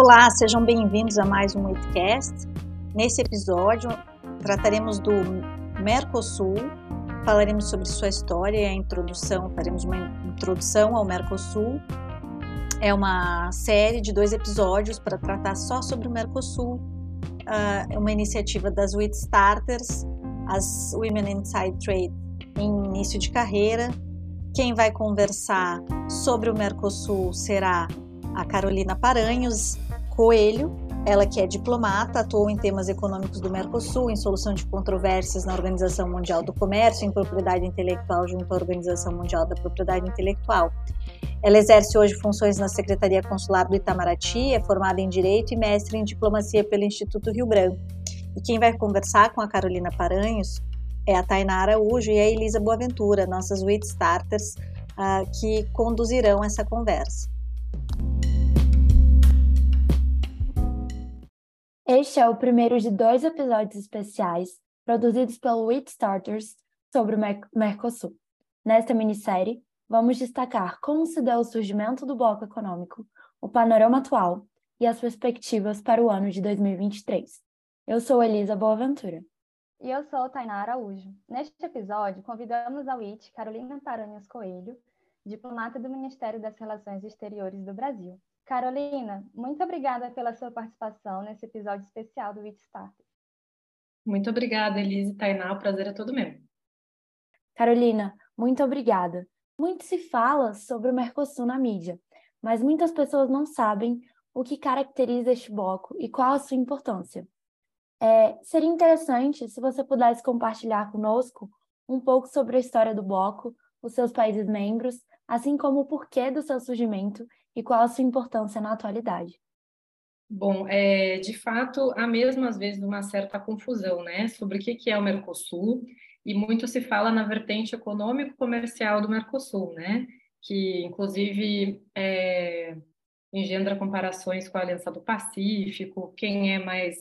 Olá, sejam bem-vindos a mais um Weightcast. Nesse episódio, trataremos do Mercosul, falaremos sobre sua história e a introdução, faremos uma introdução ao Mercosul. É uma série de dois episódios para tratar só sobre o Mercosul, é uma iniciativa das Wheat Starters, as Women Inside Trade em início de carreira. Quem vai conversar sobre o Mercosul será a Carolina Paranhos, Coelho, ela que é diplomata, atuou em temas econômicos do Mercosul, em solução de controvérsias na Organização Mundial do Comércio, em propriedade intelectual junto à Organização Mundial da Propriedade Intelectual. Ela exerce hoje funções na Secretaria Consular do Itamaraty, é formada em Direito e mestre em Diplomacia pelo Instituto Rio Branco. E quem vai conversar com a Carolina Paranhos é a Tainara Araújo e a Elisa Boaventura, nossas Wheat Starters, uh, que conduzirão essa conversa. Este é o primeiro de dois episódios especiais produzidos pelo Starters sobre o Mercosul. Nesta minissérie, vamos destacar como se deu o surgimento do bloco econômico, o panorama atual e as perspectivas para o ano de 2023. Eu sou Elisa Boaventura. E eu sou Tainara Araújo. Neste episódio, convidamos a WIT Carolina Paranhos Coelho, diplomata do Ministério das Relações Exteriores do Brasil, Carolina, muito obrigada pela sua participação nesse episódio especial do Starter. Muito obrigada, Elise e Tainá, o prazer é todo meu. Carolina, muito obrigada. Muito se fala sobre o Mercosul na mídia, mas muitas pessoas não sabem o que caracteriza este bloco e qual a sua importância. É, seria interessante se você pudesse compartilhar conosco um pouco sobre a história do bloco, os seus países membros, assim como o porquê do seu surgimento e qual a sua importância na atualidade? Bom, é, de fato, há mesmo às vezes uma certa confusão, né, sobre o que é o Mercosul, e muito se fala na vertente econômico-comercial do Mercosul, né, que inclusive é, engendra comparações com a Aliança do Pacífico, quem é mais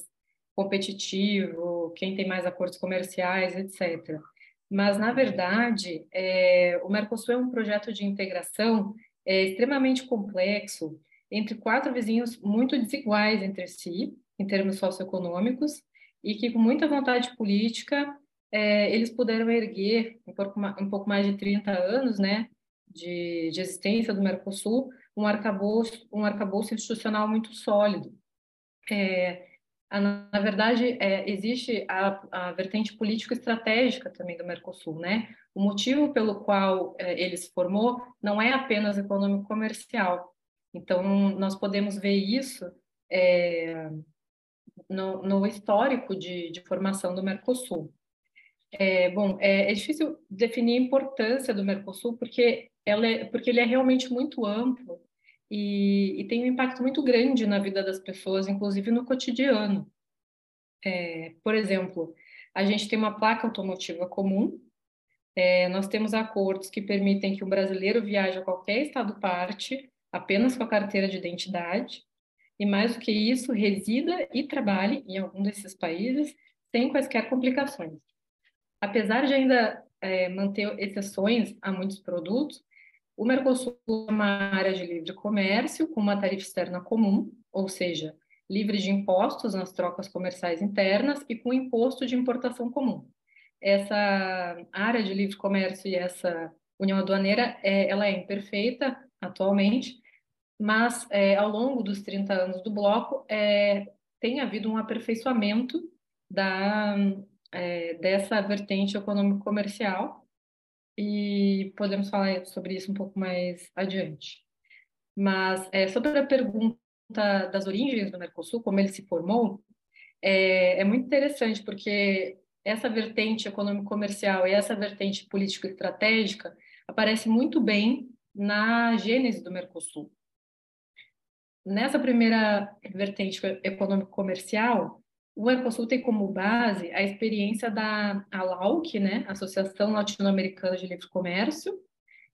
competitivo, quem tem mais acordos comerciais, etc. Mas, na verdade, é, o Mercosul é um projeto de integração é extremamente complexo entre quatro vizinhos muito desiguais entre si, em termos socioeconômicos, e que, com muita vontade política, é, eles puderam erguer, um pouco, um pouco, mais de 30 anos né, de, de existência do Mercosul, um arcabouço, um arcabouço institucional muito sólido. É, na verdade, é, existe a, a vertente político-estratégica também do Mercosul, né? O motivo pelo qual é, ele se formou não é apenas econômico-comercial. Então, nós podemos ver isso é, no, no, histórico de, de, formação do Mercosul. É, bom, é, é, difícil definir a importância do Mercosul porque, ela é, porque ele é realmente muito amplo e, e, tem um impacto muito grande na vida das pessoas, inclusive no cotidiano. É, por exemplo, a gente tem uma placa automotiva comum, é, nós temos acordos que permitem que um brasileiro viaje a qualquer estado parte apenas com a carteira de identidade, e mais do que isso, resida e trabalhe em algum desses países sem quaisquer complicações. Apesar de ainda é, manter exceções a muitos produtos, o Mercosul é uma área de livre comércio com uma tarifa externa comum, ou seja, livre de impostos nas trocas comerciais internas e com imposto de importação comum. Essa área de livre comércio e essa união aduaneira, é, ela é imperfeita atualmente, mas é, ao longo dos 30 anos do bloco é, tem havido um aperfeiçoamento da, é, dessa vertente econômico-comercial e podemos falar sobre isso um pouco mais adiante. Mas é, sobre a pergunta das origens do Mercosul, como ele se formou, é, é muito interessante porque essa vertente econômico-comercial e essa vertente político-estratégica aparece muito bem na gênese do Mercosul. Nessa primeira vertente econômico-comercial, o Mercosul tem como base a experiência da ALAUC, né, Associação Latino-Americana de Livre Comércio,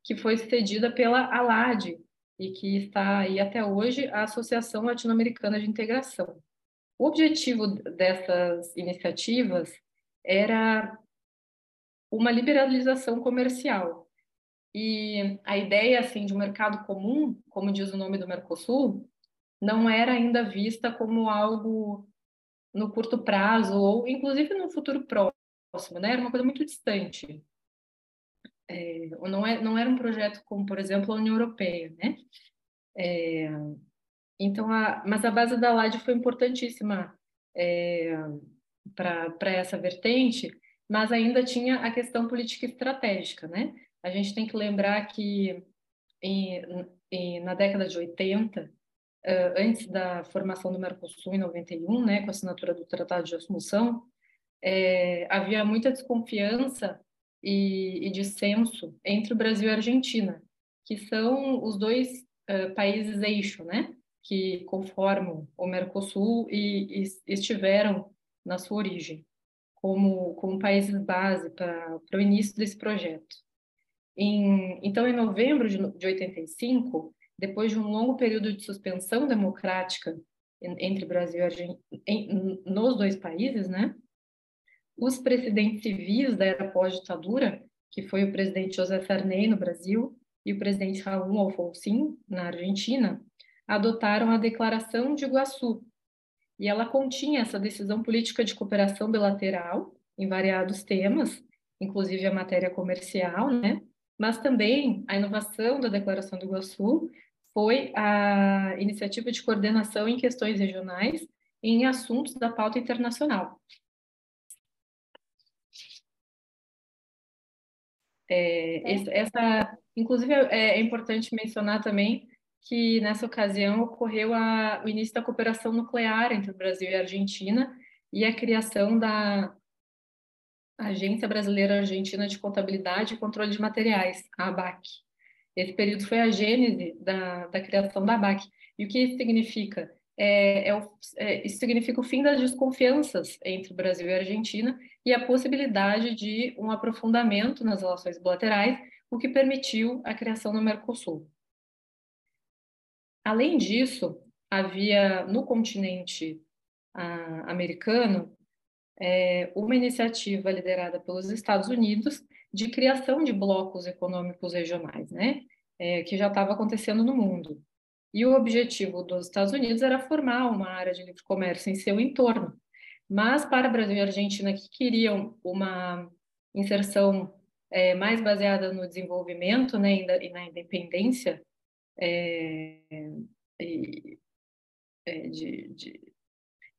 que foi cedida pela ALAD e que está aí até hoje a Associação Latino-Americana de Integração. O objetivo dessas iniciativas era uma liberalização comercial. E a ideia assim de um mercado comum, como diz o nome do Mercosul, não era ainda vista como algo no curto prazo ou inclusive no futuro próximo, né? Era uma coisa muito distante. É, não, é, não era um projeto como, por exemplo, a União Europeia, né? É, então, a, mas a base da LAD foi importantíssima é, para essa vertente, mas ainda tinha a questão política estratégica, né? A gente tem que lembrar que em, em, na década de 80, uh, antes da formação do Mercosul em 91, né, com a assinatura do Tratado de Assunção, é, havia muita desconfiança e, e dissenso entre o Brasil e a Argentina, que são os dois uh, países eixo, né, que conformam o Mercosul e, e estiveram na sua origem, como, como países base para o início desse projeto. Em, então, em novembro de, de 85, depois de um longo período de suspensão democrática entre Brasil e Argentina, nos dois países, né? Os presidentes civis da era pós-ditadura, que foi o presidente José Sarney no Brasil e o presidente Raul Alfonsín na Argentina, adotaram a Declaração de Iguaçu, e ela continha essa decisão política de cooperação bilateral em variados temas, inclusive a matéria comercial, né? Mas também a inovação da Declaração do Iguaçu foi a iniciativa de coordenação em questões regionais em assuntos da pauta internacional. É, essa, inclusive, é, é importante mencionar também que nessa ocasião ocorreu a, o início da cooperação nuclear entre o Brasil e a Argentina e a criação da Agência Brasileira Argentina de Contabilidade e Controle de Materiais, a ABAC. Esse período foi a gênese da, da criação da ABAC. E o que isso significa? É, é, é, isso significa o fim das desconfianças entre o Brasil e a Argentina e a possibilidade de um aprofundamento nas relações bilaterais, o que permitiu a criação do Mercosul. Além disso, havia no continente ah, americano é, uma iniciativa liderada pelos Estados Unidos de criação de blocos econômicos regionais, né, é, que já estava acontecendo no mundo. E o objetivo dos Estados Unidos era formar uma área de livre comércio em seu entorno. Mas para Brasil e Argentina, que queriam uma inserção é, mais baseada no desenvolvimento né, e na independência é, é, de, de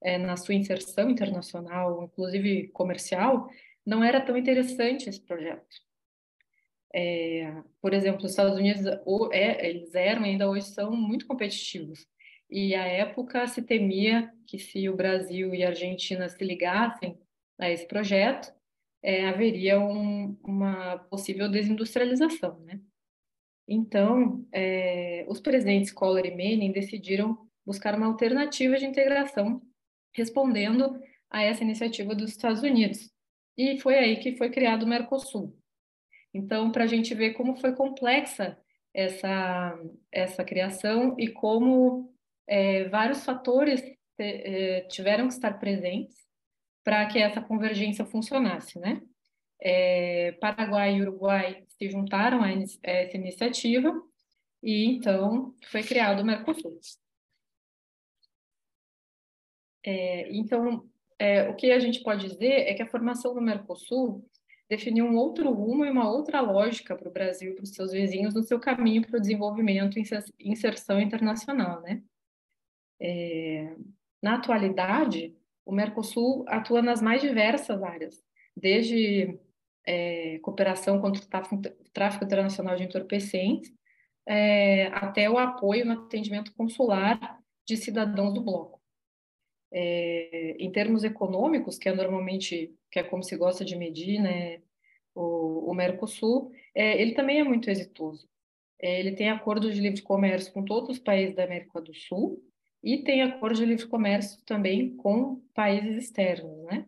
é, na sua inserção internacional, inclusive comercial, não era tão interessante esse projeto. É, por exemplo, os Estados Unidos, ou, é, eles eram ainda hoje são muito competitivos. E à época se temia que se o Brasil e a Argentina se ligassem a esse projeto, é, haveria um, uma possível desindustrialização, né? Então, é, os presidentes Collor e Manning decidiram buscar uma alternativa de integração, respondendo a essa iniciativa dos Estados Unidos. E foi aí que foi criado o Mercosul. Então, para a gente ver como foi complexa essa, essa criação e como é, vários fatores é, tiveram que estar presentes para que essa convergência funcionasse, né? É, Paraguai e Uruguai se juntaram a essa iniciativa e então foi criado o Mercosul. É, então, é, o que a gente pode dizer é que a formação do Mercosul definiu um outro rumo e uma outra lógica para o Brasil e para os seus vizinhos no seu caminho para o desenvolvimento e inserção internacional, né? É, na atualidade, o Mercosul atua nas mais diversas áreas, desde é, cooperação contra o tráfico, internacional de entorpecentes, é, até o apoio no atendimento consular de cidadãos do bloco. É, em termos econômicos, que é normalmente que é como se gosta de medir, né, o, o Mercosul, é, ele também é muito exitoso. É, ele tem acordos de livre comércio com todos os países da América do Sul e tem acordo de livre comércio também com países externos, né?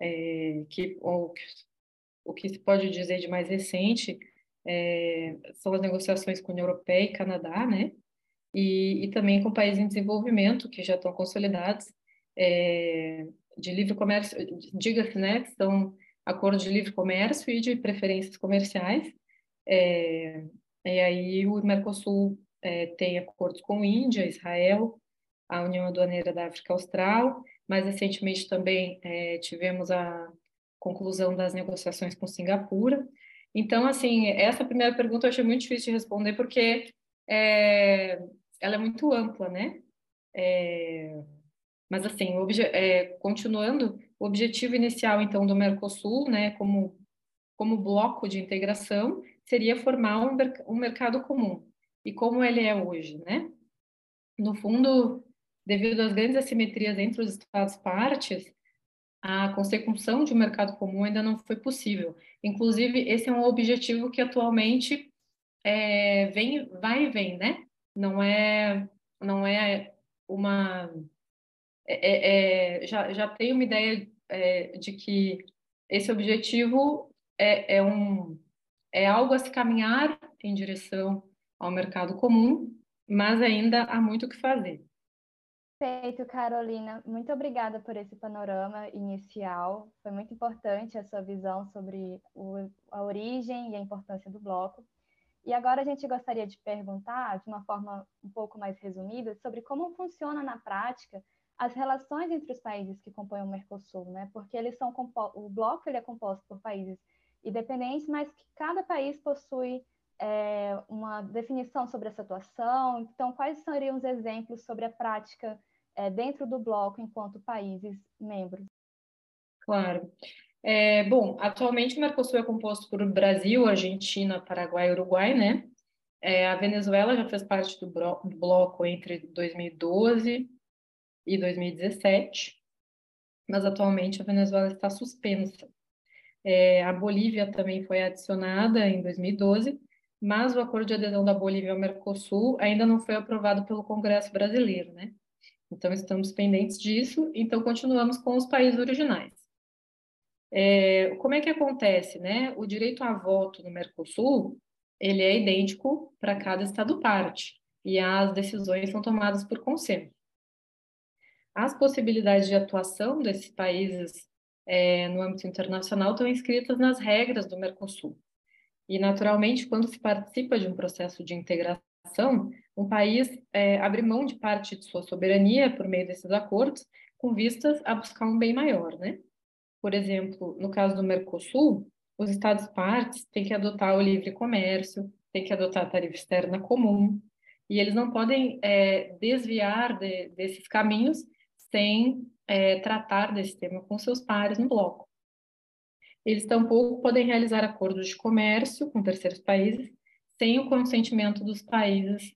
É, que, ou, o que se pode dizer de mais recente é, são as negociações com a União Europeia e Canadá, né? E, e também com países em desenvolvimento que já estão consolidados é, de livre comércio, diga-se, né? São acordos de livre comércio e de preferências comerciais. É, e aí o Mercosul é, tem acordos com Índia, Israel, a União Aduaneira da África Austral. Mais recentemente também é, tivemos a conclusão das negociações com Singapura. Então, assim, essa primeira pergunta eu achei muito difícil de responder porque é, ela é muito ampla, né? É, mas, assim, é, continuando, o objetivo inicial, então, do Mercosul, né, como, como bloco de integração, seria formar um, um mercado comum. E como ele é hoje, né? No fundo, devido às grandes assimetrias entre os Estados-partes, a consecução de um mercado comum ainda não foi possível. Inclusive, esse é um objetivo que atualmente é, vem, vai e vem, né? Não é, não é uma... É, é, já, já tem uma ideia é, de que esse objetivo é, é, um, é algo a se caminhar em direção ao mercado comum, mas ainda há muito o que fazer. Perfeito, Carolina. Muito obrigada por esse panorama inicial. Foi muito importante a sua visão sobre o, a origem e a importância do bloco. E agora a gente gostaria de perguntar, de uma forma um pouco mais resumida, sobre como funciona na prática as relações entre os países que compõem o Mercosul, né? Porque eles são o bloco ele é composto por países independentes, mas que cada país possui é, uma definição sobre essa situação. Então, quais seriam os exemplos sobre a prática é, dentro do bloco enquanto países membros? Claro. É, bom, atualmente o Mercosul é composto por Brasil, Argentina, Paraguai e Uruguai, né? É, a Venezuela já fez parte do, do bloco entre 2012 e 2017, mas atualmente a Venezuela está suspensa. É, a Bolívia também foi adicionada em 2012, mas o acordo de adesão da Bolívia ao Mercosul ainda não foi aprovado pelo Congresso brasileiro, né? Então, estamos pendentes disso, então continuamos com os países originais. É, como é que acontece, né? O direito a voto no Mercosul, ele é idêntico para cada estado-parte, e as decisões são tomadas por consenso. As possibilidades de atuação desses países é, no âmbito internacional estão inscritas nas regras do Mercosul. E, naturalmente, quando se participa de um processo de integração, um país é, abre mão de parte de sua soberania por meio desses acordos, com vistas a buscar um bem maior, né? Por exemplo, no caso do Mercosul, os Estados-partes têm que adotar o livre comércio, têm que adotar a tarifa externa comum, e eles não podem é, desviar de, desses caminhos sem é, tratar desse tema com seus pares no bloco. Eles tampouco podem realizar acordos de comércio com terceiros países sem o consentimento dos países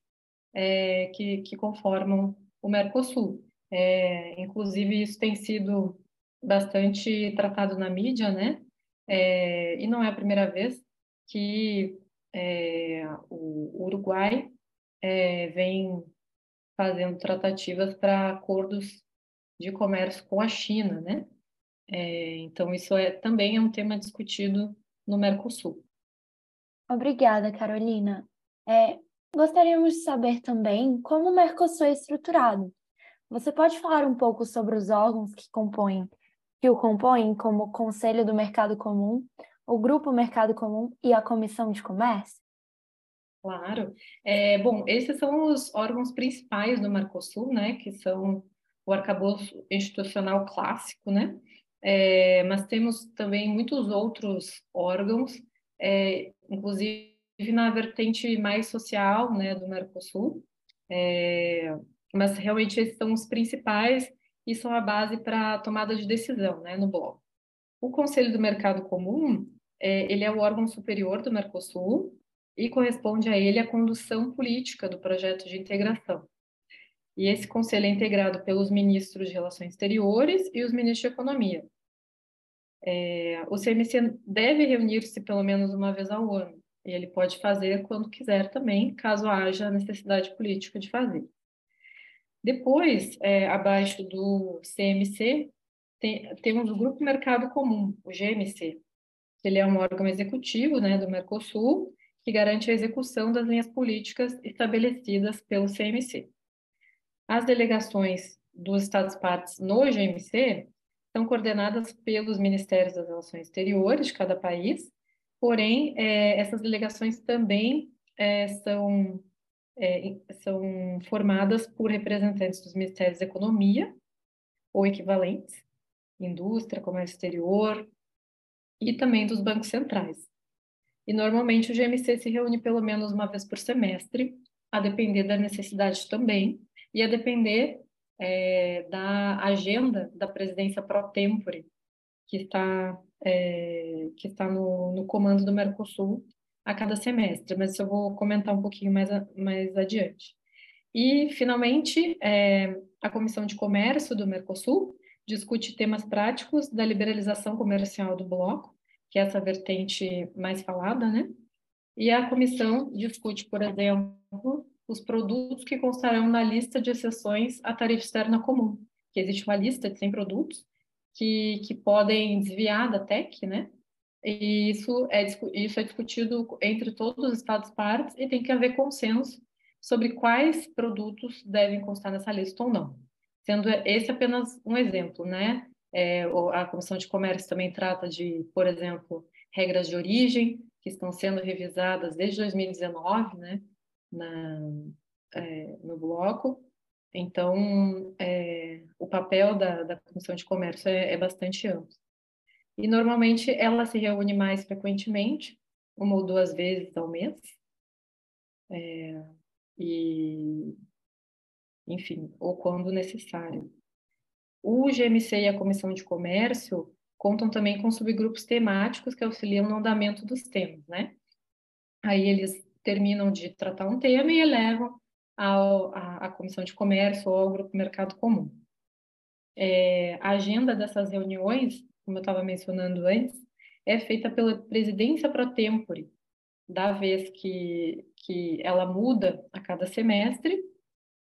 é, que, que conformam o Mercosul. É, inclusive, isso tem sido bastante tratado na mídia, né? É, e não é a primeira vez que é, o Uruguai é, vem fazendo tratativas para acordos de comércio com a China, né? É, então, isso é, também é um tema discutido no Mercosul. Obrigada, Carolina. É, gostaríamos de saber também como o Mercosul é estruturado. Você pode falar um pouco sobre os órgãos que compõem, que o compõem, como o Conselho do Mercado Comum, o Grupo Mercado Comum e a Comissão de Comércio? Claro. É, bom, esses são os órgãos principais do Mercosul, né, que são o arcabouço institucional clássico, né, é, mas temos também muitos outros órgãos é, inclusive na vertente mais social né, do Mercosul, é, mas realmente esses são os principais e são a base para tomada de decisão né, no bloco. O Conselho do Mercado Comum, é, ele é o órgão superior do Mercosul e corresponde a ele a condução política do projeto de integração. E esse conselho é integrado pelos ministros de Relações Exteriores e os ministros de Economia. É, o CMC deve reunir-se pelo menos uma vez ao ano, e ele pode fazer quando quiser também, caso haja necessidade política de fazer. Depois, é, abaixo do CMC, tem, temos o Grupo Mercado Comum, o GMC. Ele é um órgão executivo né, do Mercosul, que garante a execução das linhas políticas estabelecidas pelo CMC. As delegações dos Estados-partes no GMC são coordenadas pelos Ministérios das Relações Exteriores de cada país, porém, é, essas delegações também é, são, é, são formadas por representantes dos Ministérios da Economia, ou equivalentes, indústria, comércio exterior, e também dos bancos centrais. E normalmente o GMC se reúne pelo menos uma vez por semestre, a depender da necessidade também, e a depender é, da agenda da presidência pro tempore, que está, é, que está no, no comando do Mercosul a cada semestre, mas isso eu vou comentar um pouquinho mais, mais adiante. E, finalmente, é, a Comissão de Comércio do Mercosul discute temas práticos da liberalização comercial do bloco, que é essa vertente mais falada, né? E a comissão discute, por exemplo, os produtos que constarão na lista de exceções à tarifa externa comum, que existe uma lista de 100 produtos que, que podem desviar da TEC, né? E isso é, isso é discutido entre todos os Estados-partes e tem que haver consenso sobre quais produtos devem constar nessa lista ou não. Sendo esse apenas um exemplo, né? É, a Comissão de Comércio também trata de, por exemplo, regras de origem, que estão sendo revisadas desde 2019, né? na, é, no bloco. Então, é, o papel da, da Comissão de Comércio é, é, bastante amplo. E, normalmente, ela se reúne mais frequentemente, uma ou duas vezes ao mês. É, e, enfim, ou quando necessário. O GMC e a Comissão de Comércio contam também com subgrupos temáticos que auxiliam no andamento dos temas, né? Aí eles terminam de tratar um tema e elevam ao, à, à Comissão de Comércio ou ao Grupo Mercado Comum. É, a agenda dessas reuniões, como eu estava mencionando antes, é feita pela presidência pro tempore, da vez que, que ela muda a cada semestre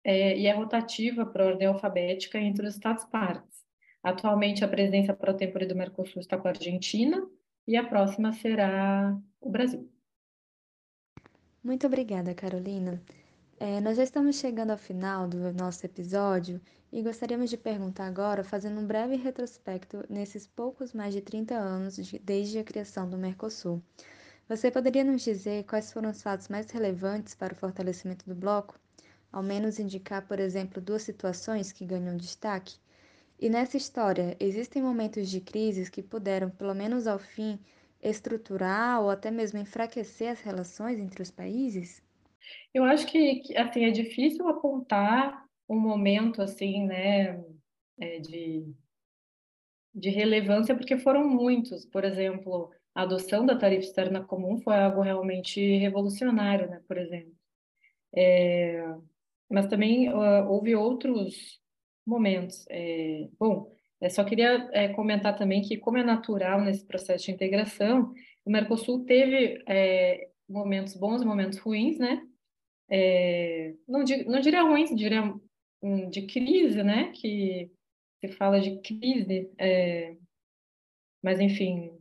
é, e é rotativa por ordem alfabética entre os Estados-partes. Atualmente, a presidência pro tempore do Mercosul está com a Argentina e a próxima será o Brasil. Muito obrigada, Carolina. É, nós já estamos chegando ao final do nosso episódio e gostaríamos de perguntar agora, fazendo um breve retrospecto nesses poucos mais de 30 anos de, desde a criação do Mercosul. Você poderia nos dizer quais foram os fatos mais relevantes para o fortalecimento do bloco? Ao menos indicar, por exemplo, duas situações que ganham destaque? E nessa história, existem momentos de crises que puderam, pelo menos ao fim, estruturar ou até mesmo enfraquecer as relações entre os países? Eu acho que, assim, é difícil apontar um momento, assim, né, é, de, de relevância, porque foram muitos. Por exemplo, a adoção da tarifa externa comum foi algo realmente revolucionário, né, por exemplo. É, mas também uh, houve outros momentos. É, bom, eu só queria é, comentar também que, como é natural nesse processo de integração, o Mercosul teve é, momentos bons e momentos ruins, né? É, não, não diria ruins, diria um, de crise, né? Que se fala de crise, é, mas enfim,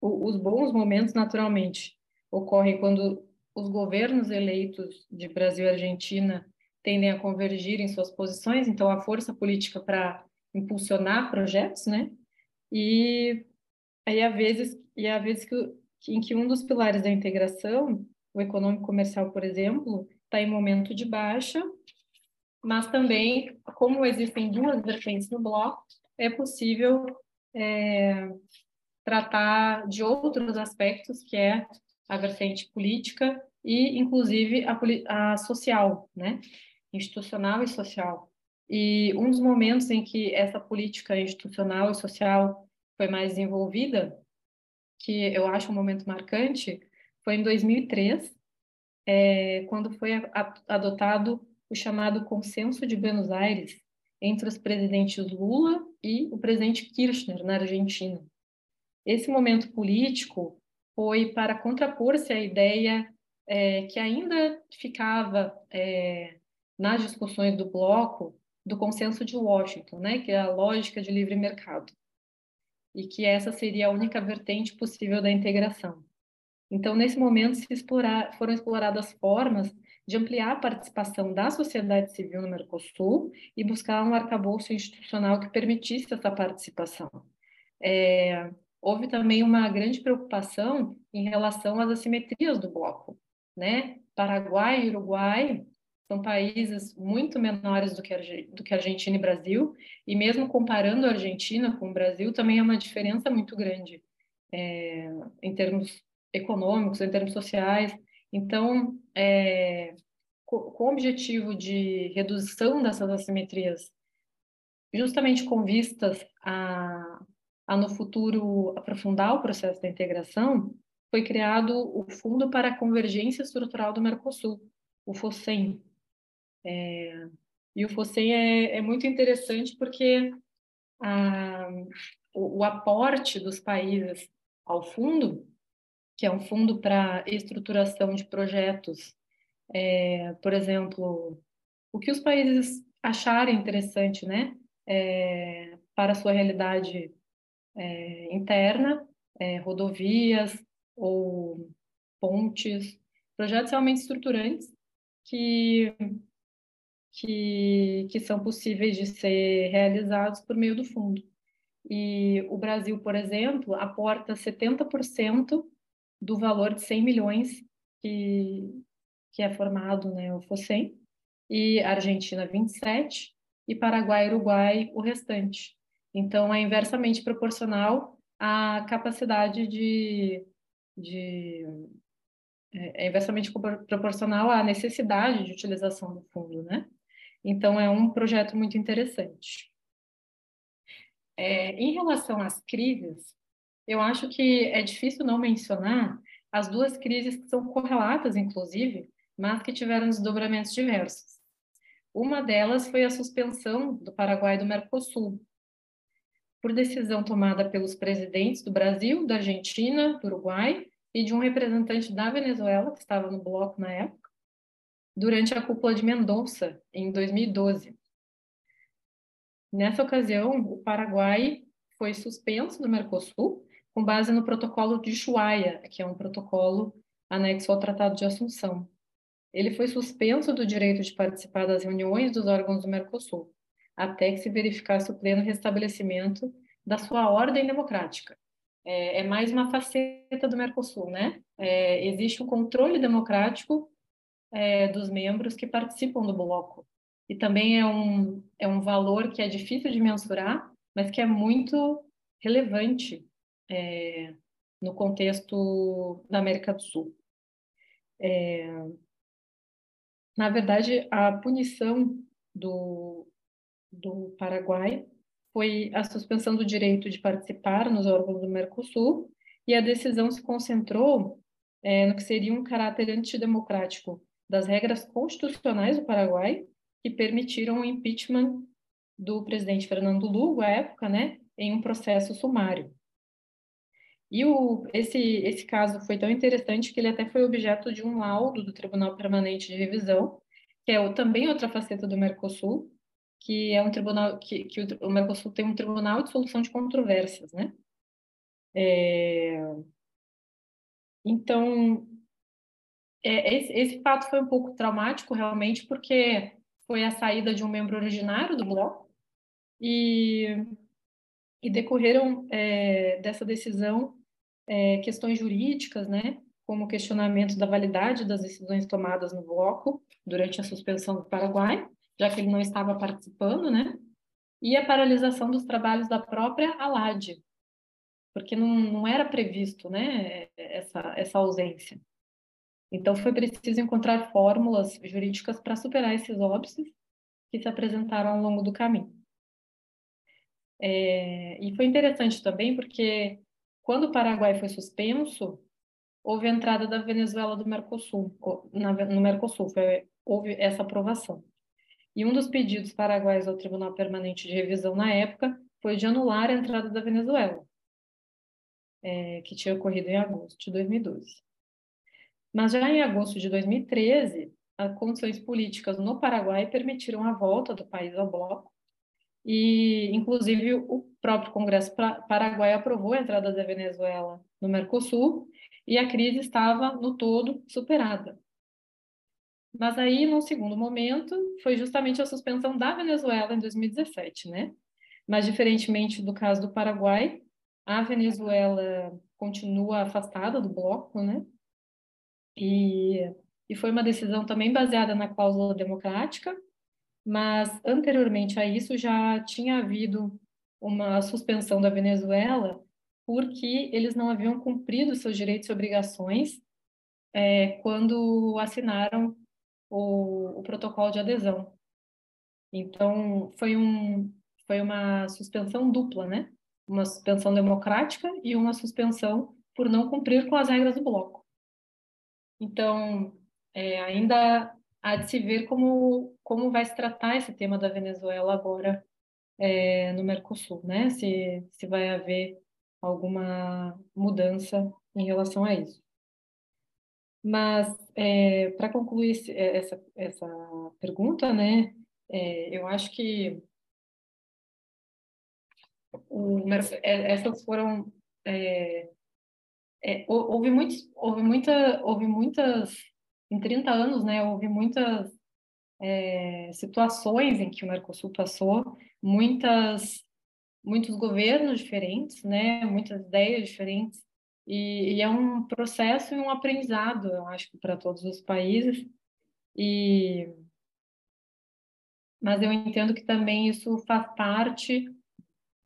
o, os bons momentos naturalmente ocorrem quando os governos eleitos de Brasil e Argentina tendem a convergir em suas posições, então a força política para impulsionar projetos, né? E aí há vezes e há vezes que, em que um dos pilares da integração, o econômico comercial, por exemplo, está em momento de baixa, mas também como existem duas vertentes no bloco, é possível é, tratar de outros aspectos que é a vertente política e inclusive a, a social, né? Institucional e social. E um dos momentos em que essa política institucional e social foi mais desenvolvida, que eu acho um momento marcante, foi em 2003, é, quando foi adotado o chamado Consenso de Buenos Aires entre os presidentes Lula e o presidente Kirchner, na Argentina. Esse momento político foi para contrapor-se à ideia é, que ainda ficava é, nas discussões do bloco do consenso de Washington, né, que é a lógica de livre mercado, e que essa seria a única vertente possível da integração. Então, nesse momento, explorar, foram exploradas formas de ampliar a participação da sociedade civil no Mercosul e buscar um arcabouço institucional que permitisse essa participação. É, houve também uma grande preocupação em relação às assimetrias do bloco, né? Paraguai e Uruguai são países muito menores do que, do que Argentina e Brasil, e mesmo comparando a Argentina com o Brasil, também é uma diferença muito grande é, em termos econômicos, em termos sociais. Então, é, com, o objetivo de redução dessas assimetrias, justamente com vistas a, a no futuro aprofundar o processo da integração, foi criado o Fundo para a Convergência Estrutural do Mercosul, o FOSEM, é, e o FOSEM é, é, muito interessante porque a, o, o, aporte dos países ao fundo, que é um fundo para estruturação de projetos, é, por exemplo, o que os países acharem interessante, né, é, para a sua realidade é, interna, é, rodovias ou pontes, projetos realmente estruturantes que que, que são possíveis de ser realizados por meio do fundo. E o Brasil, por exemplo, aporta 70% do valor de 100 milhões que, que é formado né, o FOSEM, e Argentina 27, e Paraguai e Uruguai o restante. Então, é inversamente proporcional à capacidade de, de é, é inversamente proporcional à necessidade de utilização do fundo, né? Então, é um projeto muito interessante. É, em relação às crises, eu acho que é difícil não mencionar as duas crises que são correlatas, inclusive, mas que tiveram desdobramentos diversos. Uma delas foi a suspensão do Paraguai do Mercosul, por decisão tomada pelos presidentes do Brasil, da Argentina, do Uruguai e de um representante da Venezuela, que estava no bloco na época, durante a cúpula de Mendonça, em 2012. Nessa ocasião, o Paraguai foi suspenso do Mercosul com base no protocolo de Ushuaia, que é um protocolo anexo ao Tratado de Assunção. Ele foi suspenso do direito de participar das reuniões dos órgãos do Mercosul, até que se verificasse o pleno restabelecimento da sua ordem democrática. É, é mais uma faceta do Mercosul, né? É, existe um controle democrático é, dos membros que participam do bloco. E também é um, é um valor que é difícil de mensurar, mas que é muito relevante é, no contexto da América do Sul. É, na verdade, a punição do, do Paraguai foi a suspensão do direito de participar nos órgãos do Mercosul e a decisão se concentrou é, no que seria um caráter antidemocrático das regras constitucionais do Paraguai que permitiram o impeachment do presidente Fernando Lugo, à época, né, em um processo sumário. E o, esse, esse caso foi tão interessante que ele até foi objeto de um laudo do Tribunal Permanente de Revisão, que é o, também outra faceta do Mercosul, que é um tribunal que, que o, o Mercosul tem um tribunal de solução de controvérsias, né? É, então, é, esse, esse fato foi um pouco traumático, realmente, porque foi a saída de um membro originário do bloco e, e decorreram é, dessa decisão é, questões jurídicas, né, como questionamento da validade das decisões tomadas no bloco durante a suspensão do Paraguai, já que ele não estava participando, né, e a paralisação dos trabalhos da própria ALAD, porque não, não era previsto, né, essa, essa ausência. Então, foi preciso encontrar fórmulas jurídicas para superar esses óbices que se apresentaram ao longo do caminho. É, e foi interessante também porque, quando o Paraguai foi suspenso, houve a entrada da Venezuela do Mercosul, no Mercosul, foi, houve essa aprovação. E um dos pedidos paraguaios ao Tribunal Permanente de Revisão na época foi de anular a entrada da Venezuela, é, que tinha ocorrido em agosto de 2012. Mas já em agosto de 2013, as condições políticas no Paraguai permitiram a volta do país ao bloco e, inclusive, o próprio Congresso Paraguai aprovou a entrada da Venezuela no Mercosul e a crise estava, no todo, superada. Mas aí, num segundo momento, foi justamente a suspensão da Venezuela em 2017, né? Mas, diferentemente do caso do Paraguai, a Venezuela continua afastada do bloco, né? E, e foi uma decisão também baseada na cláusula democrática, mas anteriormente a isso já tinha havido uma suspensão da Venezuela porque eles não haviam cumprido seus direitos e obrigações é, quando assinaram o, o protocolo de adesão. Então, foi, um, foi uma suspensão dupla, né? Uma suspensão democrática e uma suspensão por não cumprir com as regras do bloco. Então, é, ainda há de se ver como, como vai se tratar esse tema da Venezuela agora é, no Mercosul, né? Se, se vai haver alguma mudança em relação a isso. Mas, é, para concluir é, essa, essa pergunta, né, é, eu acho que o, é, essas foram é, é, houve muitos houve muita houve muitas em 30 anos né houve muitas é, situações em que o Mercosul passou muitas muitos governos diferentes né muitas ideias diferentes e, e, é um processo e um aprendizado, eu acho, para todos os países. E mas eu entendo que também isso faz parte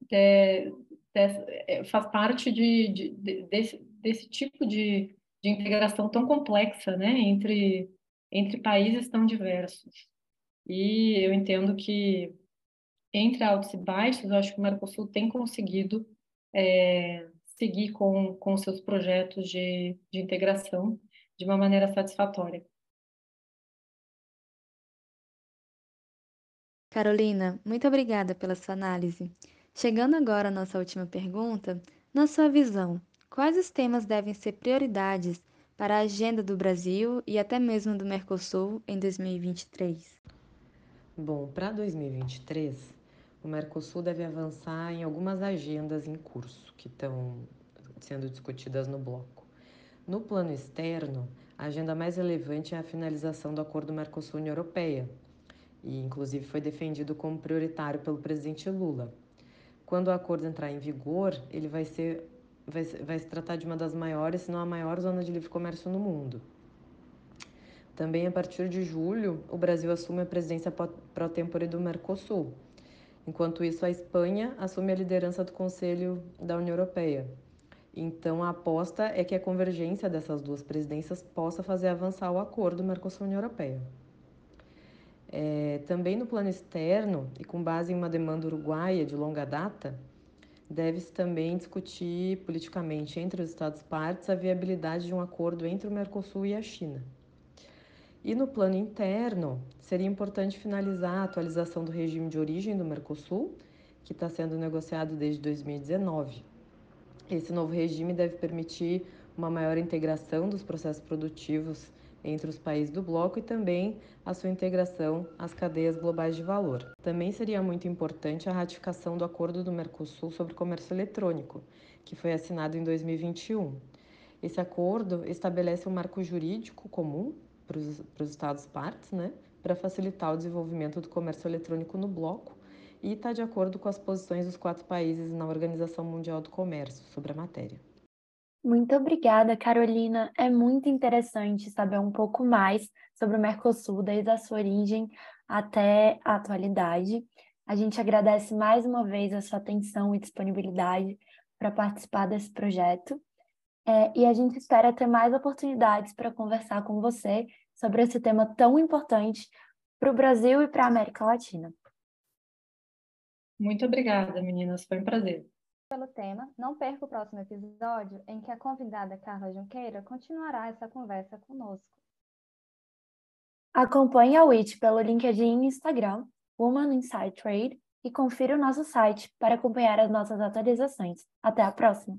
de, de, é, faz parte de, de, desse, desse tipo de, de integração tão complexa, né, entre entre países tão diversos. E eu entendo que entre altos e baixos, eu acho que o Mercosul tem conseguido é, seguir com, com seus projetos de, de integração de uma maneira satisfatória. Carolina, muito obrigada pela sua análise. Chegando agora à nossa última pergunta, na sua visão, quais os temas devem ser prioridades para a agenda do Brasil e até mesmo do Mercosul em 2023? Bom, para 2023, o Mercosul deve avançar em algumas agendas em curso que estão sendo discutidas no bloco. No plano externo, a agenda mais relevante é a finalização do acordo Mercosul-União Europeia, e inclusive foi defendido como prioritário pelo presidente Lula. Quando o acordo entrar em vigor, ele vai ser vai, vai se tratar de uma das maiores, se não a maior zona de livre comércio no mundo. Também a partir de julho, o Brasil assume a presidência pró-tempore do Mercosul, Enquanto isso, a Espanha assume a liderança do Conselho da União Europeia. Então, a aposta é que a convergência dessas duas presidências possa fazer avançar o acordo Mercosul-União Europeia. É, também no plano externo, e com base em uma demanda uruguaia de longa data, deve-se também discutir politicamente entre os Estados-partes a viabilidade de um acordo entre o Mercosul e a China. E no plano interno, seria importante finalizar a atualização do regime de origem do Mercosul, que está sendo negociado desde 2019. Esse novo regime deve permitir uma maior integração dos processos produtivos entre os países do bloco e também a sua integração às cadeias globais de valor. Também seria muito importante a ratificação do Acordo do Mercosul sobre Comércio Eletrônico, que foi assinado em 2021. Esse acordo estabelece um marco jurídico comum para os Estados-partes, né, para facilitar o desenvolvimento do comércio eletrônico no bloco e está de acordo com as posições dos quatro países na Organização Mundial do Comércio sobre a matéria. Muito obrigada, Carolina. É muito interessante saber um pouco mais sobre o Mercosul, desde a sua origem até a atualidade. A gente agradece mais uma vez a sua atenção e disponibilidade para participar desse projeto. É, e a gente espera ter mais oportunidades para conversar com você sobre esse tema tão importante para o Brasil e para a América Latina. Muito obrigada, meninas. Foi um prazer. Pelo tema, não perca o próximo episódio em que a convidada Carla Junqueira continuará essa conversa conosco. Acompanhe a WIT pelo LinkedIn e Instagram, Woman Inside Trade, e confira o nosso site para acompanhar as nossas atualizações. Até a próxima!